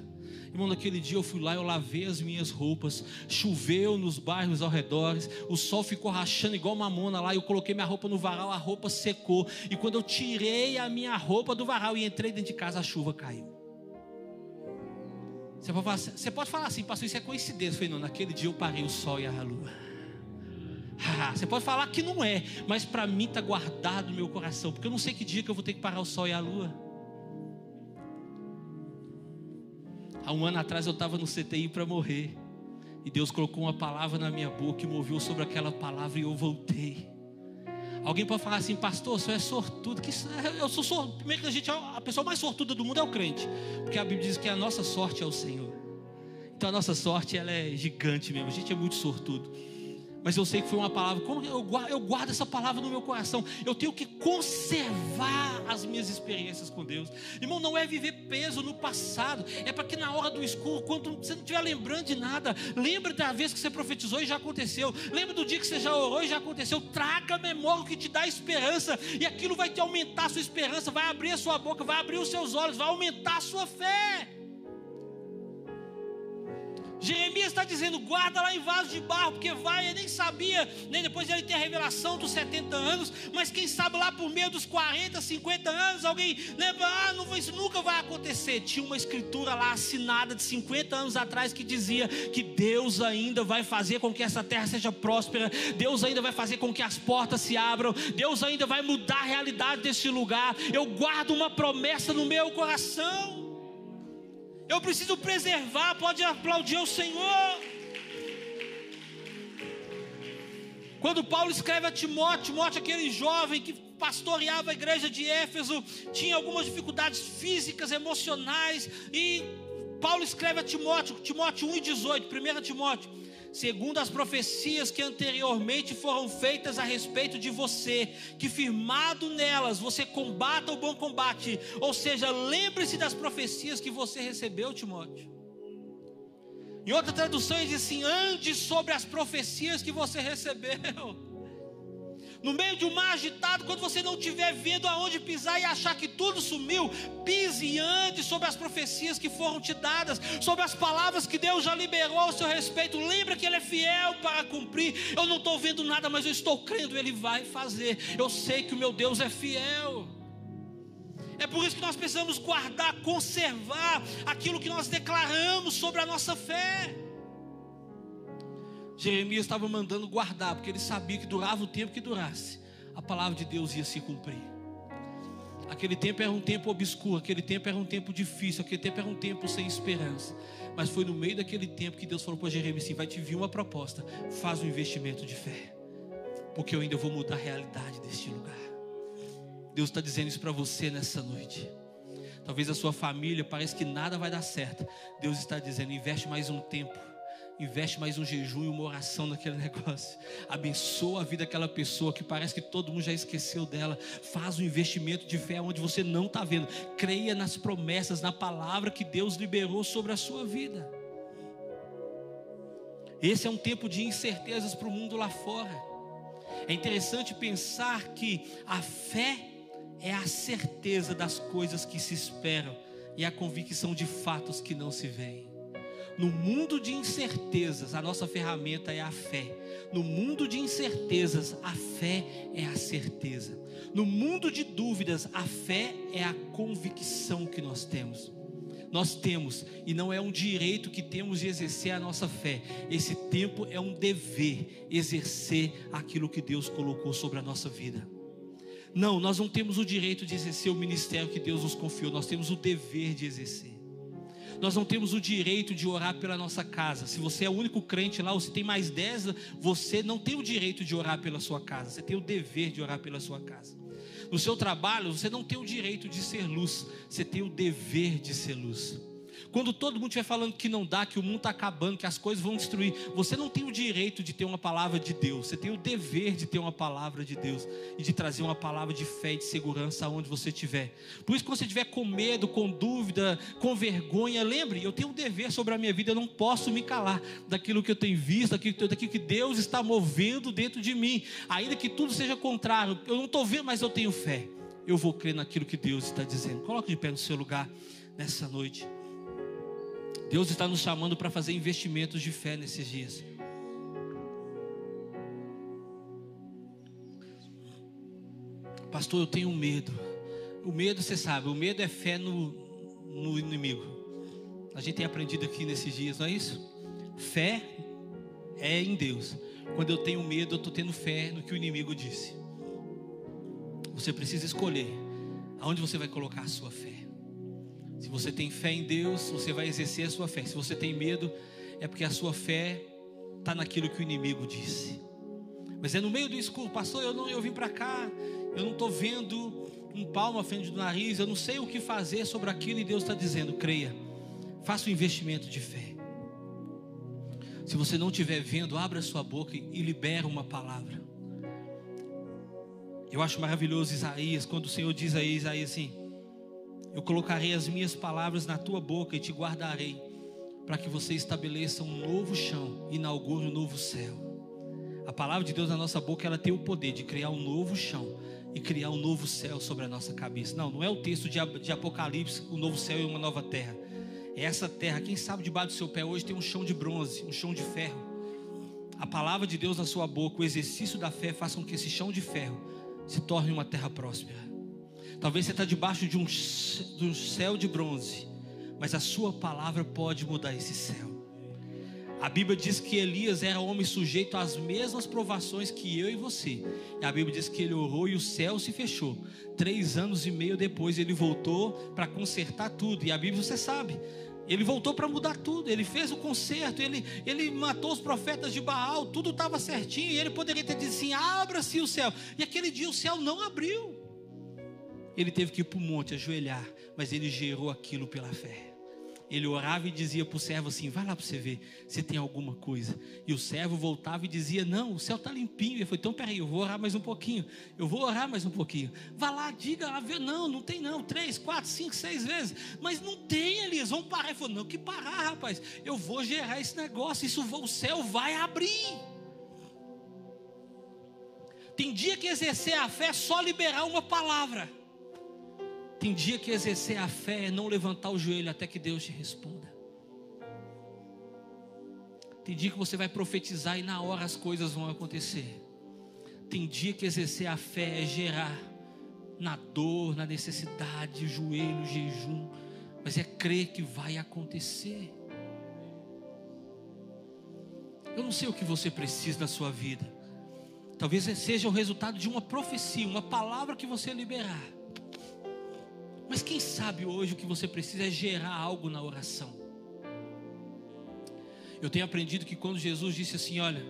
Irmão, naquele dia eu fui lá, eu lavei as minhas roupas, choveu nos bairros ao redor, o sol ficou rachando igual mamona lá, eu coloquei minha roupa no varal, a roupa secou, e quando eu tirei a minha roupa do varal e entrei dentro de casa, a chuva caiu. Você pode falar, você pode falar assim, pastor, isso é coincidência. Eu falei, não, naquele dia eu parei o sol e a lua. Você pode falar que não é, mas para mim está guardado no meu coração, porque eu não sei que dia que eu vou ter que parar o sol e a lua. Há um ano atrás eu estava no CTI para morrer. E Deus colocou uma palavra na minha boca e moveu sobre aquela palavra e eu voltei. Alguém pode falar assim, pastor, você é sortudo. Que é, eu sou sortudo. Primeiro que a gente, a pessoa mais sortuda do mundo é o crente. Porque a Bíblia diz que a nossa sorte é o Senhor. Então a nossa sorte ela é gigante mesmo. A gente é muito sortudo mas eu sei que foi uma palavra. Como eu guardo, eu guardo essa palavra no meu coração? Eu tenho que conservar as minhas experiências com Deus. Irmão, não é viver peso no passado, é para que na hora do escuro, quando você não estiver lembrando de nada, lembre da vez que você profetizou e já aconteceu. Lembre do dia que você já orou e já aconteceu. Traga a memória que te dá esperança, e aquilo vai te aumentar a sua esperança, vai abrir a sua boca, vai abrir os seus olhos, vai aumentar a sua fé. Jeremias está dizendo: guarda lá em vaso de barro, porque vai, ele nem sabia, nem depois ele tem a revelação dos 70 anos, mas quem sabe lá por meio dos 40, 50 anos, alguém lembra, ah, não, isso nunca vai acontecer. Tinha uma escritura lá assinada de 50 anos atrás que dizia que Deus ainda vai fazer com que essa terra seja próspera, Deus ainda vai fazer com que as portas se abram, Deus ainda vai mudar a realidade deste lugar. Eu guardo uma promessa no meu coração. Eu preciso preservar, pode aplaudir o Senhor. Quando Paulo escreve a Timóteo, Timóteo, aquele jovem que pastoreava a igreja de Éfeso, tinha algumas dificuldades físicas, emocionais, e Paulo escreve a Timóteo, Timóteo 1,18, 1 Timóteo segundo as profecias que anteriormente foram feitas a respeito de você, que firmado nelas você combata o bom combate, ou seja, lembre-se das profecias que você recebeu, Timóteo. Em outra tradução, diz assim: ande sobre as profecias que você recebeu no meio de um mar agitado, quando você não estiver vendo aonde pisar e achar que tudo sumiu, pise e ande sobre as profecias que foram te dadas, sobre as palavras que Deus já liberou ao seu respeito. Lembra que Ele é fiel para cumprir. Eu não estou vendo nada, mas eu estou crendo, Ele vai fazer. Eu sei que o meu Deus é fiel. É por isso que nós precisamos guardar, conservar aquilo que nós declaramos sobre a nossa fé. Jeremias estava mandando guardar, porque ele sabia que durava o tempo que durasse, a palavra de Deus ia se cumprir. Aquele tempo era um tempo obscuro, aquele tempo era um tempo difícil, aquele tempo era um tempo sem esperança. Mas foi no meio daquele tempo que Deus falou para Jeremias assim: vai te vir uma proposta, faz um investimento de fé, porque eu ainda vou mudar a realidade deste lugar. Deus está dizendo isso para você nessa noite. Talvez a sua família pareça que nada vai dar certo. Deus está dizendo: investe mais um tempo Investe mais um jejum e uma oração naquele negócio. Abençoa a vida daquela pessoa que parece que todo mundo já esqueceu dela. Faz um investimento de fé onde você não está vendo. Creia nas promessas, na palavra que Deus liberou sobre a sua vida. Esse é um tempo de incertezas para o mundo lá fora. É interessante pensar que a fé é a certeza das coisas que se esperam e a convicção de fatos que não se veem. No mundo de incertezas, a nossa ferramenta é a fé. No mundo de incertezas, a fé é a certeza. No mundo de dúvidas, a fé é a convicção que nós temos. Nós temos, e não é um direito que temos de exercer a nossa fé. Esse tempo é um dever exercer aquilo que Deus colocou sobre a nossa vida. Não, nós não temos o direito de exercer o ministério que Deus nos confiou, nós temos o dever de exercer. Nós não temos o direito de orar pela nossa casa. Se você é o único crente lá, ou se tem mais dez, você não tem o direito de orar pela sua casa. Você tem o dever de orar pela sua casa. No seu trabalho, você não tem o direito de ser luz. Você tem o dever de ser luz. Quando todo mundo estiver falando que não dá, que o mundo está acabando, que as coisas vão destruir, você não tem o direito de ter uma palavra de Deus, você tem o dever de ter uma palavra de Deus e de trazer uma palavra de fé e de segurança aonde você estiver. Por isso, quando você estiver com medo, com dúvida, com vergonha, lembre, eu tenho um dever sobre a minha vida, eu não posso me calar daquilo que eu tenho visto, daquilo, daquilo que Deus está movendo dentro de mim, ainda que tudo seja contrário, eu não estou vendo, mas eu tenho fé. Eu vou crer naquilo que Deus está dizendo. Coloque de pé no seu lugar nessa noite. Deus está nos chamando para fazer investimentos de fé nesses dias. Pastor, eu tenho medo. O medo, você sabe, o medo é fé no, no inimigo. A gente tem aprendido aqui nesses dias, não é isso? Fé é em Deus. Quando eu tenho medo, eu estou tendo fé no que o inimigo disse. Você precisa escolher aonde você vai colocar a sua fé. Se você tem fé em Deus, você vai exercer a sua fé. Se você tem medo, é porque a sua fé está naquilo que o inimigo disse. Mas é no meio do escuro, pastor, eu não eu vim para cá, eu não estou vendo um palmo à frente do nariz, eu não sei o que fazer sobre aquilo e Deus está dizendo, creia, faça um investimento de fé. Se você não estiver vendo, abra sua boca e libera uma palavra. Eu acho maravilhoso Isaías, quando o Senhor diz a Isaías assim: eu colocarei as minhas palavras na tua boca e te guardarei, para que você estabeleça um novo chão, inaugure um novo céu. A palavra de Deus na nossa boca, ela tem o poder de criar um novo chão e criar um novo céu sobre a nossa cabeça. Não, não é o texto de, Apocalipse, o um novo céu e uma nova terra. É essa terra, quem sabe debaixo do seu pé hoje tem um chão de bronze, um chão de ferro. A palavra de Deus na sua boca, o exercício da fé, faça com que esse chão de ferro se torne uma terra próspera. Talvez você está debaixo de um, de um céu de bronze, mas a sua palavra pode mudar esse céu. A Bíblia diz que Elias era homem sujeito às mesmas provações que eu e você. E a Bíblia diz que ele orou e o céu se fechou. Três anos e meio depois ele voltou para consertar tudo. E a Bíblia você sabe. Ele voltou para mudar tudo, ele fez o conserto, ele, ele matou os profetas de Baal, tudo estava certinho, e ele poderia ter dito assim: abra-se o céu. E aquele dia o céu não abriu. Ele teve que ir para o monte ajoelhar, mas ele gerou aquilo pela fé. Ele orava e dizia para o servo assim: Vai lá para você ver se tem alguma coisa. E o servo voltava e dizia: Não, o céu está limpinho. Ele falou: Então peraí, eu vou orar mais um pouquinho. Eu vou orar mais um pouquinho. Vá lá, diga lá, vê. Não, não tem não. Três, quatro, cinco, seis vezes. Mas não tem, Elias. Vamos parar. Ele falou: Não, que parar, rapaz. Eu vou gerar esse negócio. Isso, o céu vai abrir. Tem dia que exercer a fé é só liberar uma palavra. Tem dia que exercer a fé é não levantar o joelho até que Deus te responda. Tem dia que você vai profetizar e na hora as coisas vão acontecer. Tem dia que exercer a fé é gerar na dor, na necessidade, joelho, jejum, mas é crer que vai acontecer. Eu não sei o que você precisa na sua vida. Talvez seja o resultado de uma profecia, uma palavra que você liberar. Mas quem sabe hoje o que você precisa é gerar algo na oração. Eu tenho aprendido que quando Jesus disse assim: Olha,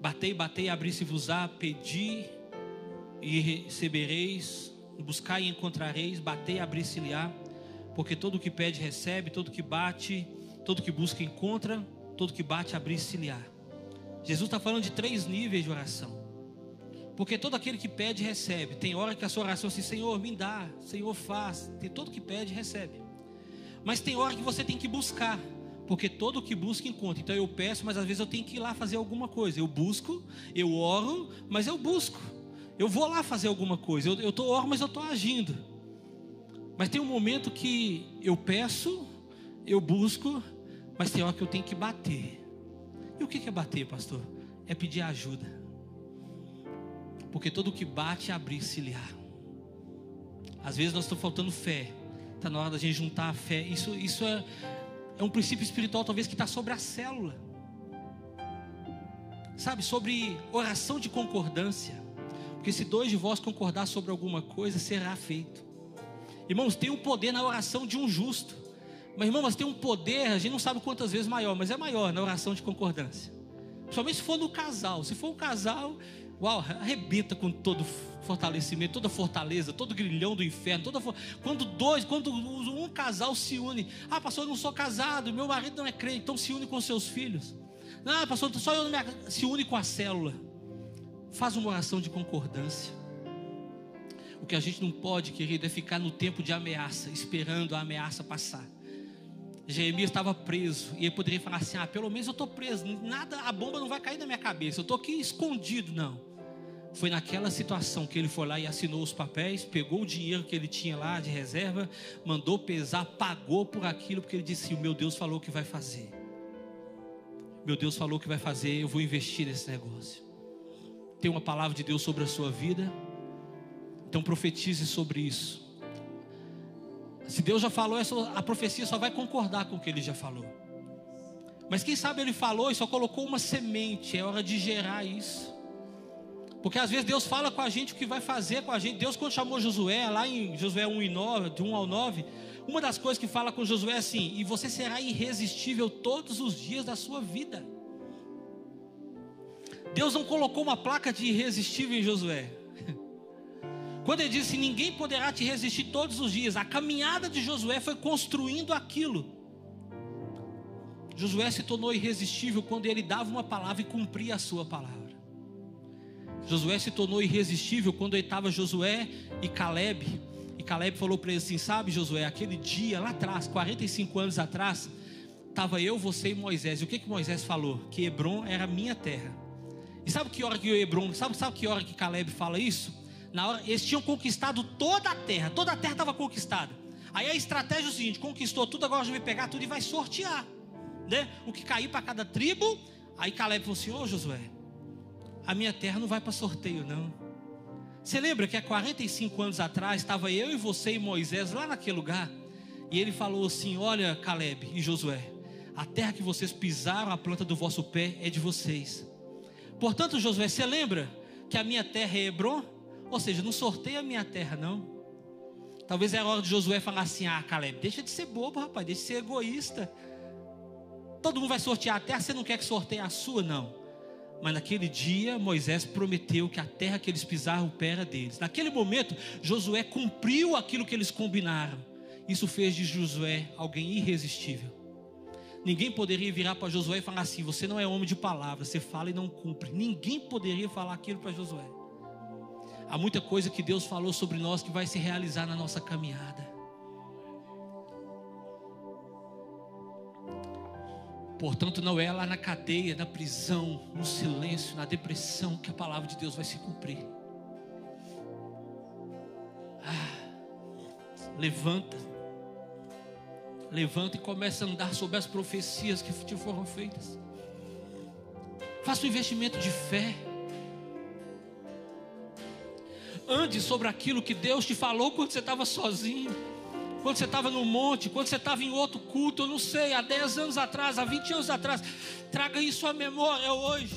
batei, batei, abri-se-vos-á, pedi e recebereis, buscai e encontrareis, batei, abri-se-lhe-á, porque todo que pede recebe, todo que bate, todo que busca encontra, todo que bate, abri-se-lhe-á. Jesus está falando de três níveis de oração. Porque todo aquele que pede, recebe. Tem hora que a sua oração assim, Senhor, me dá, Senhor, faz. Tem todo que pede, recebe. Mas tem hora que você tem que buscar. Porque todo que busca, encontra. Então eu peço, mas às vezes eu tenho que ir lá fazer alguma coisa. Eu busco, eu oro, mas eu busco. Eu vou lá fazer alguma coisa. Eu estou oro, mas eu estou agindo. Mas tem um momento que eu peço, eu busco, mas tem hora que eu tenho que bater. E o que é bater, pastor? É pedir ajuda. Porque todo que bate, abrir se lhe Às vezes nós estamos faltando fé. Está na hora da gente juntar a fé. Isso, isso é, é um princípio espiritual, talvez, que está sobre a célula. Sabe, sobre oração de concordância. Porque se dois de vós concordar sobre alguma coisa, será feito. Irmãos, tem um poder na oração de um justo. Mas, irmão, mas tem um poder, a gente não sabe quantas vezes maior, mas é maior na oração de concordância. Principalmente se for no casal. Se for um casal, uau, arrebenta com todo fortalecimento, toda fortaleza, todo grilhão do inferno. Toda, quando dois, quando um casal se une. Ah, pastor, eu não sou casado, meu marido não é crente, então se une com seus filhos. Não, pastor, só eu não me... se une com a célula. Faz uma oração de concordância. O que a gente não pode, querido, é ficar no tempo de ameaça, esperando a ameaça passar. Jeremias estava preso e ele poderia falar assim: Ah, pelo menos eu estou preso, nada, a bomba não vai cair na minha cabeça, eu estou aqui escondido. Não. Foi naquela situação que ele foi lá e assinou os papéis, pegou o dinheiro que ele tinha lá de reserva, mandou pesar, pagou por aquilo, porque ele disse: O meu Deus falou que vai fazer. Meu Deus falou que vai fazer, eu vou investir nesse negócio. Tem uma palavra de Deus sobre a sua vida, então profetize sobre isso. Se Deus já falou, a profecia só vai concordar com o que ele já falou. Mas quem sabe ele falou e só colocou uma semente, é hora de gerar isso. Porque às vezes Deus fala com a gente o que vai fazer com a gente. Deus, quando chamou Josué, lá em Josué 1 e 9, de 1 ao 9, uma das coisas que fala com Josué é assim: e você será irresistível todos os dias da sua vida. Deus não colocou uma placa de irresistível em Josué. Quando ele disse: Ninguém poderá te resistir todos os dias, a caminhada de Josué foi construindo aquilo. Josué se tornou irresistível quando ele dava uma palavra e cumpria a sua palavra. Josué se tornou irresistível quando estava Josué e Caleb. E Caleb falou para ele assim: Sabe, Josué, aquele dia lá atrás, 45 anos atrás, estava eu, você e Moisés. E o que, que Moisés falou? Que Hebron era minha terra. E sabe que hora que Hebron, sabe, sabe que hora que Caleb fala isso? Na hora, eles tinham conquistado toda a terra, toda a terra estava conquistada. Aí a estratégia é o seguinte: conquistou tudo, agora a gente vai pegar tudo e vai sortear. Né? O que cair para cada tribo. Aí Caleb falou assim: Ô Josué, a minha terra não vai para sorteio, não. Você lembra que há 45 anos atrás estava eu e você e Moisés lá naquele lugar? E ele falou assim: Olha, Caleb e Josué, a terra que vocês pisaram, a planta do vosso pé é de vocês. Portanto, Josué, você lembra que a minha terra é Hebron? Ou seja, não sorteia a minha terra, não. Talvez é a hora de Josué falar assim: Ah, Caleb, deixa de ser bobo, rapaz, deixa de ser egoísta. Todo mundo vai sortear a terra, você não quer que sorteie a sua, não. Mas naquele dia, Moisés prometeu que a terra que eles pisaram, o pé era deles. Naquele momento, Josué cumpriu aquilo que eles combinaram. Isso fez de Josué alguém irresistível. Ninguém poderia virar para Josué e falar assim: Você não é homem de palavra, você fala e não cumpre. Ninguém poderia falar aquilo para Josué. Há muita coisa que Deus falou sobre nós que vai se realizar na nossa caminhada. Portanto, não é lá na cadeia, na prisão, no silêncio, na depressão que a palavra de Deus vai se cumprir. Ah, levanta, levanta e começa a andar sobre as profecias que te foram feitas. Faça um investimento de fé. Ande sobre aquilo que Deus te falou quando você estava sozinho, quando você estava no monte, quando você estava em outro culto, eu não sei, há 10 anos atrás, há 20 anos atrás. Traga isso à memória hoje.